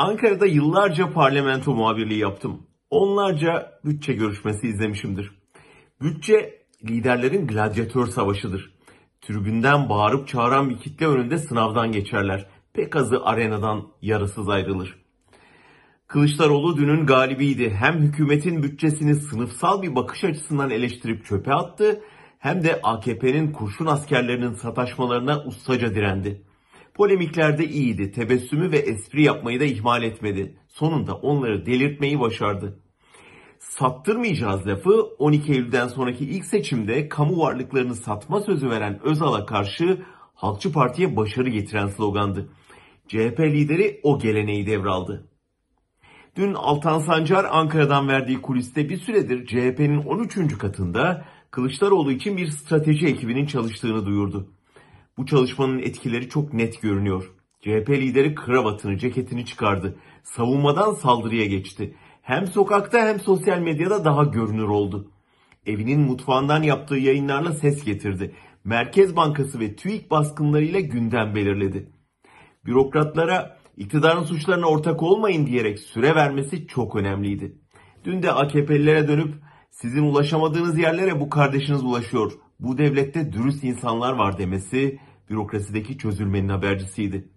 Ankara'da yıllarca parlamento muhabirliği yaptım. Onlarca bütçe görüşmesi izlemişimdir. Bütçe liderlerin gladyatör savaşıdır. Tribünden bağırıp çağıran bir kitle önünde sınavdan geçerler. Pek azı arenadan yarısız ayrılır. Kılıçdaroğlu dünün galibiydi. Hem hükümetin bütçesini sınıfsal bir bakış açısından eleştirip çöpe attı, hem de AKP'nin kurşun askerlerinin sataşmalarına ustaca direndi. Polemiklerde iyiydi, tebessümü ve espri yapmayı da ihmal etmedi. Sonunda onları delirtmeyi başardı. Sattırmayacağız lafı 12 Eylül'den sonraki ilk seçimde kamu varlıklarını satma sözü veren Özal'a karşı Halkçı Parti'ye başarı getiren slogandı. CHP lideri o geleneği devraldı. Dün Altan Sancar Ankara'dan verdiği kuliste bir süredir CHP'nin 13. katında Kılıçdaroğlu için bir strateji ekibinin çalıştığını duyurdu. Bu çalışmanın etkileri çok net görünüyor. CHP lideri kravatını, ceketini çıkardı. Savunmadan saldırıya geçti. Hem sokakta hem sosyal medyada daha görünür oldu. Evinin mutfağından yaptığı yayınlarla ses getirdi. Merkez Bankası ve TÜİK baskınlarıyla gündem belirledi. Bürokratlara iktidarın suçlarına ortak olmayın diyerek süre vermesi çok önemliydi. Dün de AKP'lilere dönüp sizin ulaşamadığınız yerlere bu kardeşiniz ulaşıyor. Bu devlette dürüst insanlar var demesi bürokrasideki çözülmenin habercisiydi.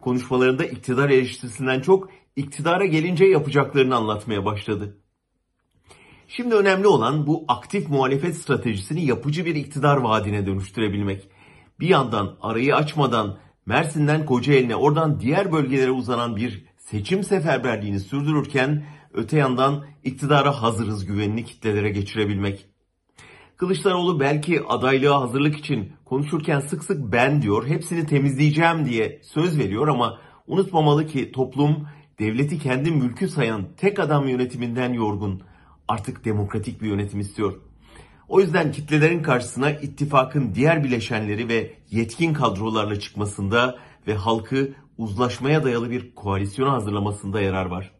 Konuşmalarında iktidar eleştirisinden çok iktidara gelince yapacaklarını anlatmaya başladı. Şimdi önemli olan bu aktif muhalefet stratejisini yapıcı bir iktidar vaadine dönüştürebilmek. Bir yandan arayı açmadan Mersin'den Kocaeli'ne oradan diğer bölgelere uzanan bir seçim seferberliğini sürdürürken öte yandan iktidara hazırız güvenini kitlelere geçirebilmek. Kılıçdaroğlu belki adaylığa hazırlık için konuşurken sık sık ben diyor, hepsini temizleyeceğim diye söz veriyor ama unutmamalı ki toplum devleti kendi mülkü sayan tek adam yönetiminden yorgun. Artık demokratik bir yönetim istiyor. O yüzden kitlelerin karşısına ittifakın diğer bileşenleri ve yetkin kadrolarla çıkmasında ve halkı uzlaşmaya dayalı bir koalisyona hazırlamasında yarar var.